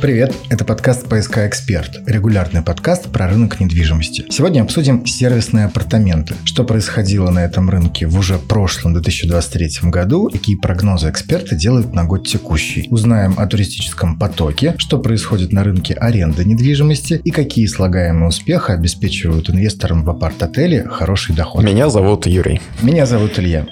Привет, это подкаст «ПСК Эксперт», регулярный подкаст про рынок недвижимости. Сегодня обсудим сервисные апартаменты, что происходило на этом рынке в уже прошлом 2023 году, какие прогнозы эксперты делают на год текущий. Узнаем о туристическом потоке, что происходит на рынке аренды недвижимости и какие слагаемые успеха обеспечивают инвесторам в апарт-отеле хороший доход. Меня зовут Юрий. Меня зовут Илья.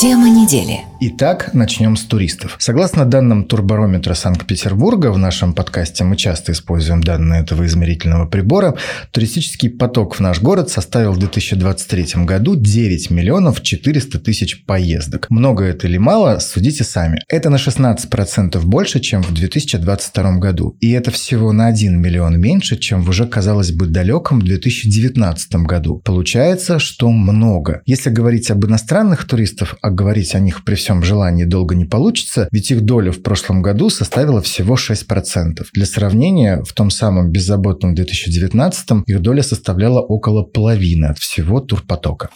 Тема недели. Итак, начнем с туристов. Согласно данным Турбарометра Санкт-Петербурга, в нашем подкасте мы часто используем данные этого измерительного прибора, туристический поток в наш город составил в 2023 году 9 миллионов 400 тысяч поездок. Много это или мало, судите сами. Это на 16% больше, чем в 2022 году. И это всего на 1 миллион меньше, чем в уже, казалось бы, далеком 2019 году. Получается, что много. Если говорить об иностранных туристах, а говорить о них при всем желании долго не получится, ведь их доля в прошлом году составила всего 6%. Для сравнения, в том самом беззаботном 2019 их доля составляла около половины от всего турпотока.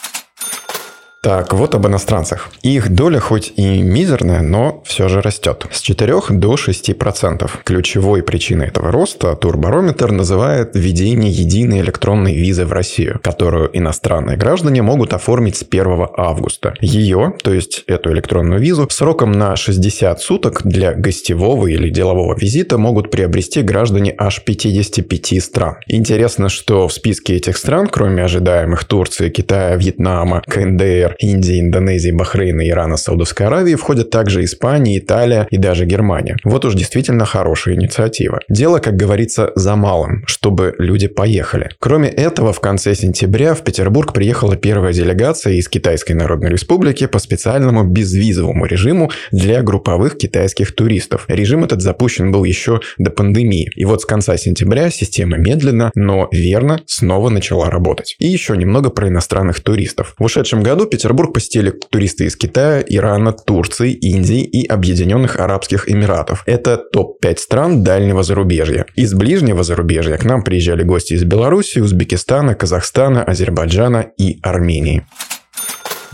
Так, вот об иностранцах. Их доля хоть и мизерная, но все же растет. С 4 до 6%. Ключевой причиной этого роста Турбарометр называет введение единой электронной визы в Россию, которую иностранные граждане могут оформить с 1 августа. Ее, то есть эту электронную визу, сроком на 60 суток для гостевого или делового визита могут приобрести граждане аж 55 стран. Интересно, что в списке этих стран, кроме ожидаемых Турции, Китая, Вьетнама, КНДР, Индии, Индонезии, Бахрейна, Ирана, Саудовской Аравии входят также Испания, Италия и даже Германия. Вот уж действительно хорошая инициатива. Дело, как говорится, за малым, чтобы люди поехали. Кроме этого, в конце сентября в Петербург приехала первая делегация из Китайской Народной Республики по специальному безвизовому режиму для групповых китайских туристов. Режим этот запущен был еще до пандемии. И вот с конца сентября система медленно, но верно снова начала работать. И еще немного про иностранных туристов. В ушедшем году Петербург посетили туристы из Китая, Ирана, Турции, Индии и Объединенных Арабских Эмиратов. Это топ-5 стран дальнего зарубежья. Из ближнего зарубежья к нам приезжали гости из Беларуси, Узбекистана, Казахстана, Азербайджана и Армении.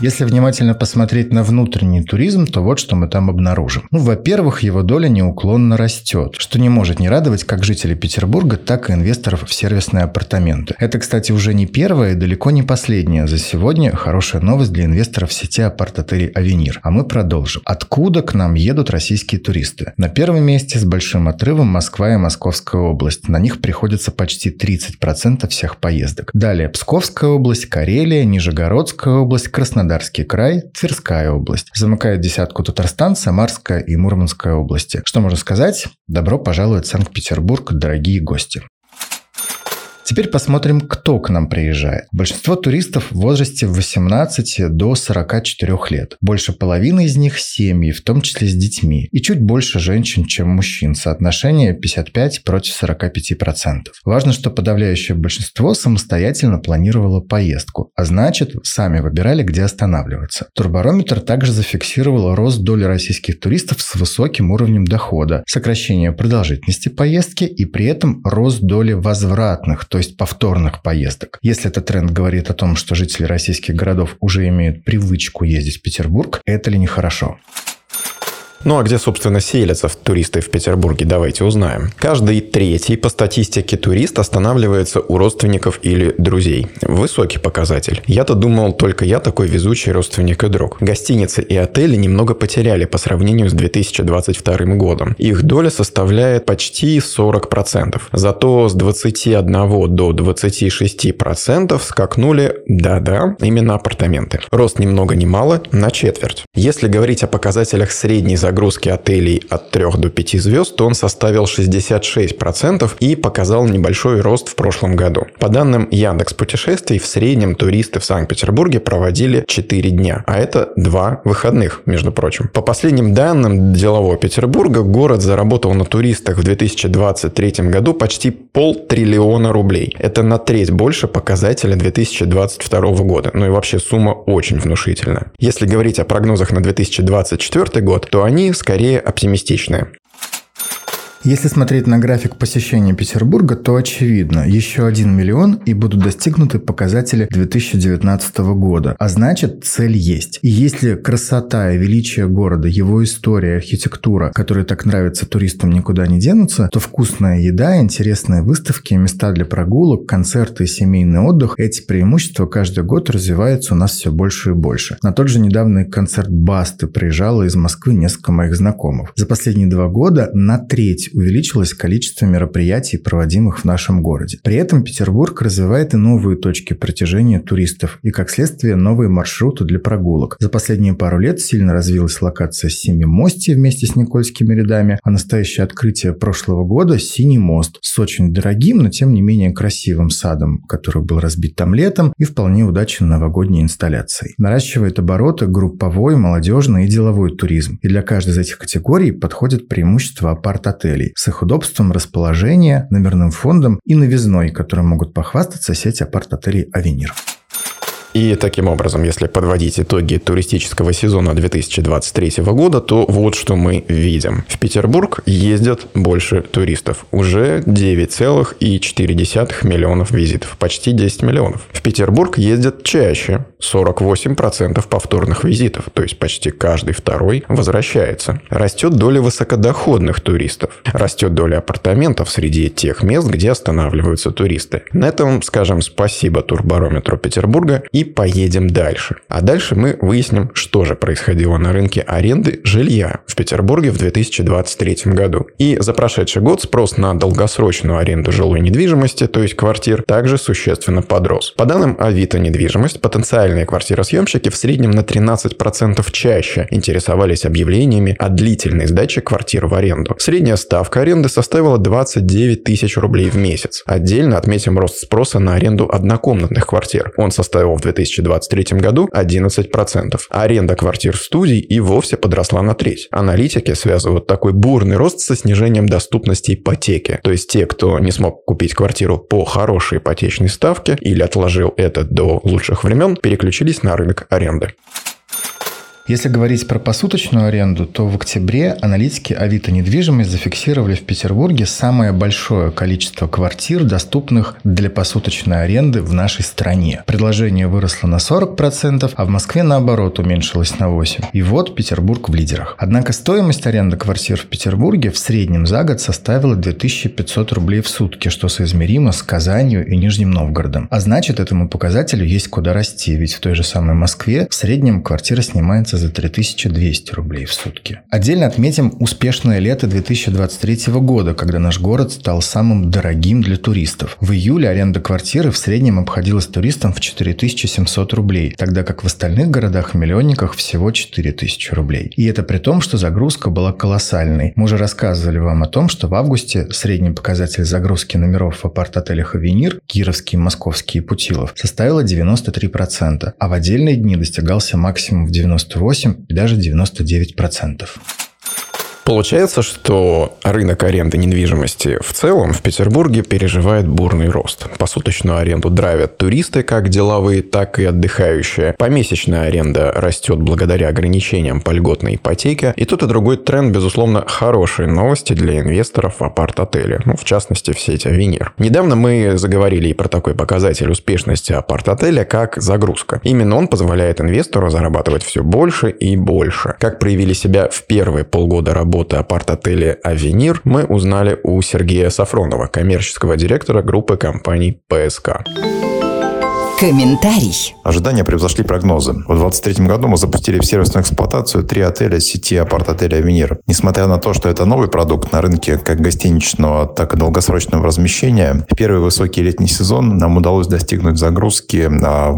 Если внимательно посмотреть на внутренний туризм, то вот что мы там обнаружим. Ну, во-первых, его доля неуклонно растет, что не может не радовать как жителей Петербурга, так и инвесторов в сервисные апартаменты. Это, кстати, уже не первая и далеко не последняя за сегодня хорошая новость для инвесторов сети апарт-отелей «Авенир». А мы продолжим. Откуда к нам едут российские туристы? На первом месте с большим отрывом Москва и Московская область. На них приходится почти 30% всех поездок. Далее Псковская область, Карелия, Нижегородская область, Краснодар Краснодарский край, Тверская область. Замыкает десятку Татарстан, Самарская и Мурманская области. Что можно сказать? Добро пожаловать в Санкт-Петербург, дорогие гости. Теперь посмотрим, кто к нам приезжает. Большинство туристов в возрасте 18 до 44 лет. Больше половины из них – семьи, в том числе с детьми. И чуть больше женщин, чем мужчин. Соотношение 55 против 45%. Важно, что подавляющее большинство самостоятельно планировало поездку, а значит, сами выбирали, где останавливаться. Турбарометр также зафиксировал рост доли российских туристов с высоким уровнем дохода, сокращение продолжительности поездки и при этом рост доли возвратных, то есть повторных поездок. Если этот тренд говорит о том, что жители российских городов уже имеют привычку ездить в Петербург, это ли не хорошо? Ну а где, собственно, селятся туристы в Петербурге, давайте узнаем. Каждый третий по статистике турист останавливается у родственников или друзей. Высокий показатель. Я-то думал, только я такой везучий родственник и друг. Гостиницы и отели немного потеряли по сравнению с 2022 годом. Их доля составляет почти 40%. Зато с 21 до 26% скакнули, да-да, именно апартаменты. Рост ни много ни мало, на четверть. Если говорить о показателях средней загрузки отелей от 3 до 5 звезд, то он составил 66% и показал небольшой рост в прошлом году. По данным Яндекс Путешествий, в среднем туристы в Санкт-Петербурге проводили 4 дня, а это 2 выходных, между прочим. По последним данным делового Петербурга, город заработал на туристах в 2023 году почти полтриллиона рублей. Это на треть больше показателя 2022 года. Ну и вообще сумма очень внушительная. Если говорить о прогнозах на 2024 год, то они скорее оптимистичные. Если смотреть на график посещения Петербурга, то очевидно, еще один миллион и будут достигнуты показатели 2019 года. А значит, цель есть. И если красота и величие города, его история, архитектура, которые так нравятся туристам, никуда не денутся, то вкусная еда, интересные выставки, места для прогулок, концерты и семейный отдых, эти преимущества каждый год развиваются у нас все больше и больше. На тот же недавний концерт Басты приезжало из Москвы несколько моих знакомых. За последние два года на треть увеличилось количество мероприятий, проводимых в нашем городе. При этом Петербург развивает и новые точки притяжения туристов, и как следствие новые маршруты для прогулок. За последние пару лет сильно развилась локация Семимостья вместе с Никольскими рядами, а настоящее открытие прошлого года – Синий мост с очень дорогим, но тем не менее красивым садом, который был разбит там летом и вполне удачной новогодней инсталляцией. Наращивает обороты групповой, молодежный и деловой туризм. И для каждой из этих категорий подходит преимущество апарт-отелей с их удобством расположения, номерным фондом и новизной, которым могут похвастаться сеть апарт-отелей «Авенир». И таким образом, если подводить итоги туристического сезона 2023 года, то вот что мы видим. В Петербург ездят больше туристов. Уже 9,4 миллионов визитов. Почти 10 миллионов. В Петербург ездят чаще. 48% повторных визитов. То есть почти каждый второй возвращается. Растет доля высокодоходных туристов. Растет доля апартаментов среди тех мест, где останавливаются туристы. На этом скажем спасибо турбарометру Петербурга и поедем дальше. А дальше мы выясним, что же происходило на рынке аренды жилья в Петербурге в 2023 году. И за прошедший год спрос на долгосрочную аренду жилой недвижимости, то есть квартир, также существенно подрос. По данным Авито недвижимость, потенциальные квартиросъемщики в среднем на 13% чаще интересовались объявлениями о длительной сдаче квартир в аренду. Средняя ставка аренды составила 29 тысяч рублей в месяц. Отдельно отметим рост спроса на аренду однокомнатных квартир. Он составил в 2023 году 11%. Аренда квартир студий и вовсе подросла на треть. Аналитики связывают такой бурный рост со снижением доступности ипотеки. То есть те, кто не смог купить квартиру по хорошей ипотечной ставке или отложил это до лучших времен, переключились на рынок аренды. Если говорить про посуточную аренду, то в октябре аналитики Авито недвижимость зафиксировали в Петербурге самое большое количество квартир, доступных для посуточной аренды в нашей стране. Предложение выросло на 40%, а в Москве наоборот уменьшилось на 8%. И вот Петербург в лидерах. Однако стоимость аренды квартир в Петербурге в среднем за год составила 2500 рублей в сутки, что соизмеримо с Казанью и Нижним Новгородом. А значит, этому показателю есть куда расти, ведь в той же самой Москве в среднем квартира снимается за 3200 рублей в сутки. Отдельно отметим успешное лето 2023 года, когда наш город стал самым дорогим для туристов. В июле аренда квартиры в среднем обходилась туристам в 4700 рублей, тогда как в остальных городах-миллионниках всего 4000 рублей. И это при том, что загрузка была колоссальной. Мы уже рассказывали вам о том, что в августе средний показатель загрузки номеров в апарт-отелях «Авенир» Кировский, Московский и Путилов составила 93%, а в отдельные дни достигался максимум в 98 98 и даже 99 процентов. Получается, что рынок аренды недвижимости в целом в Петербурге переживает бурный рост. Посуточную аренду драйвят туристы, как деловые, так и отдыхающие. Помесячная аренда растет благодаря ограничениям по льготной ипотеке. И тот и другой тренд, безусловно, хорошие новости для инвесторов в апарт-отеле. Ну, в частности, в сеть Авенир. Недавно мы заговорили и про такой показатель успешности апарт-отеля, как загрузка. Именно он позволяет инвестору зарабатывать все больше и больше. Как проявили себя в первые полгода работы работы апарт-отеля «Авенир» мы узнали у Сергея Сафронова, коммерческого директора группы компаний «ПСК». Комментарий. Ожидания превзошли прогнозы. В 2023 году мы запустили в сервисную эксплуатацию три отеля сети апарт-отеля «Авенир». Несмотря на то, что это новый продукт на рынке как гостиничного, так и долгосрочного размещения, в первый высокий летний сезон нам удалось достигнуть загрузки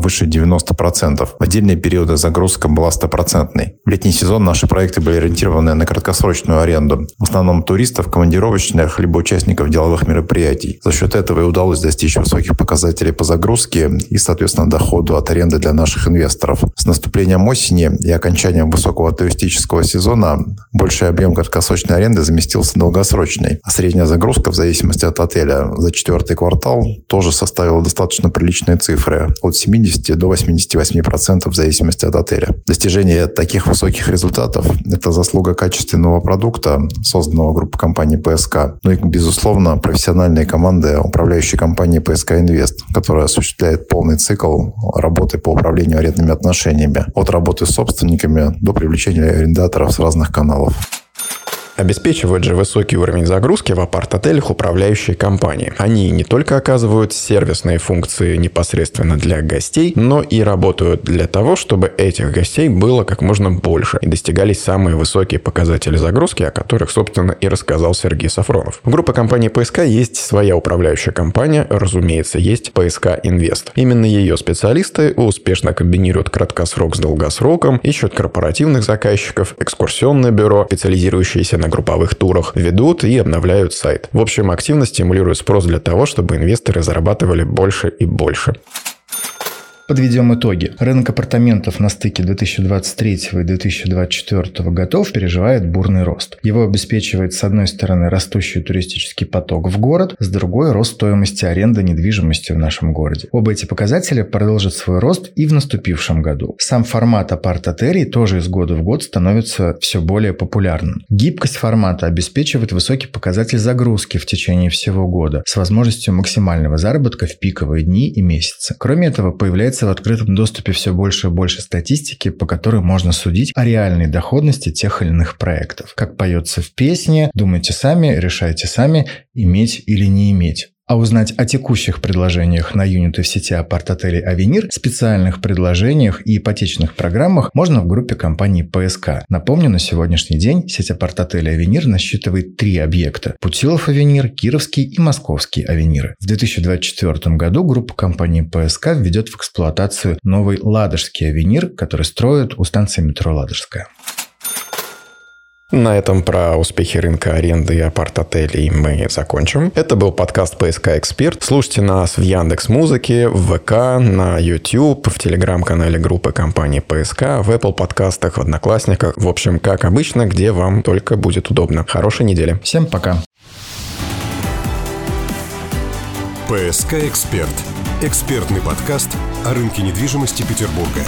выше 90%. В отдельные периоды загрузка была стопроцентной. В летний сезон наши проекты были ориентированы на краткосрочную аренду. В основном туристов, командировочных, либо участников деловых мероприятий. За счет этого и удалось достичь высоких показателей по загрузке и, соответственно, доходу от аренды для наших инвесторов. С наступлением осени и окончанием высокого туристического сезона больший объем краткосрочной аренды заместился долгосрочной, а средняя загрузка в зависимости от отеля за четвертый квартал тоже составила достаточно приличные цифры от 70 до 88% в зависимости от отеля. Достижение таких высоких результатов – это заслуга качественного продукта, созданного группой компаний ПСК, ну и, безусловно, профессиональные команды управляющей компании ПСК Инвест, которая осуществляет полный цикл работы по управлению арендными отношениями от работы с собственниками до привлечения арендаторов с разных каналов. Обеспечивают же высокий уровень загрузки в апарт-отелях управляющие компании. Они не только оказывают сервисные функции непосредственно для гостей, но и работают для того, чтобы этих гостей было как можно больше и достигались самые высокие показатели загрузки, о которых, собственно, и рассказал Сергей Сафронов. В группе компании ПСК есть своя управляющая компания, разумеется, есть ПСК Инвест. Именно ее специалисты успешно комбинируют краткосрок с долгосроком, ищут корпоративных заказчиков, экскурсионное бюро, специализирующиеся на групповых турах, ведут и обновляют сайт. В общем, активно стимулируют спрос для того, чтобы инвесторы зарабатывали больше и больше. Подведем итоги. Рынок апартаментов на стыке 2023 и 2024 годов переживает бурный рост. Его обеспечивает, с одной стороны, растущий туристический поток в город, с другой – рост стоимости аренды недвижимости в нашем городе. Оба эти показателя продолжат свой рост и в наступившем году. Сам формат апарт-отелей тоже из года в год становится все более популярным. Гибкость формата обеспечивает высокий показатель загрузки в течение всего года с возможностью максимального заработка в пиковые дни и месяцы. Кроме этого, появляется появляется в открытом доступе все больше и больше статистики, по которой можно судить о реальной доходности тех или иных проектов. Как поется в песне, думайте сами, решайте сами, иметь или не иметь. А узнать о текущих предложениях на юниты в сети апарт-отелей «Авенир», специальных предложениях и ипотечных программах можно в группе компании «ПСК». Напомню, на сегодняшний день сеть апарт-отелей «Авенир» насчитывает три объекта – Путилов «Авенир», Кировский и Московский «Авениры». В 2024 году группа компании «ПСК» введет в эксплуатацию новый «Ладожский «Авенир», который строят у станции метро «Ладожская». На этом про успехи рынка аренды и апарт-отелей мы закончим. Это был подкаст «ПСК Эксперт». Слушайте нас в Яндекс Музыке, в ВК, на YouTube, в Телеграм-канале группы компании «ПСК», в Apple подкастах, в Одноклассниках. В общем, как обычно, где вам только будет удобно. Хорошей недели. Всем пока. «ПСК Эксперт» – экспертный подкаст о рынке недвижимости Петербурга.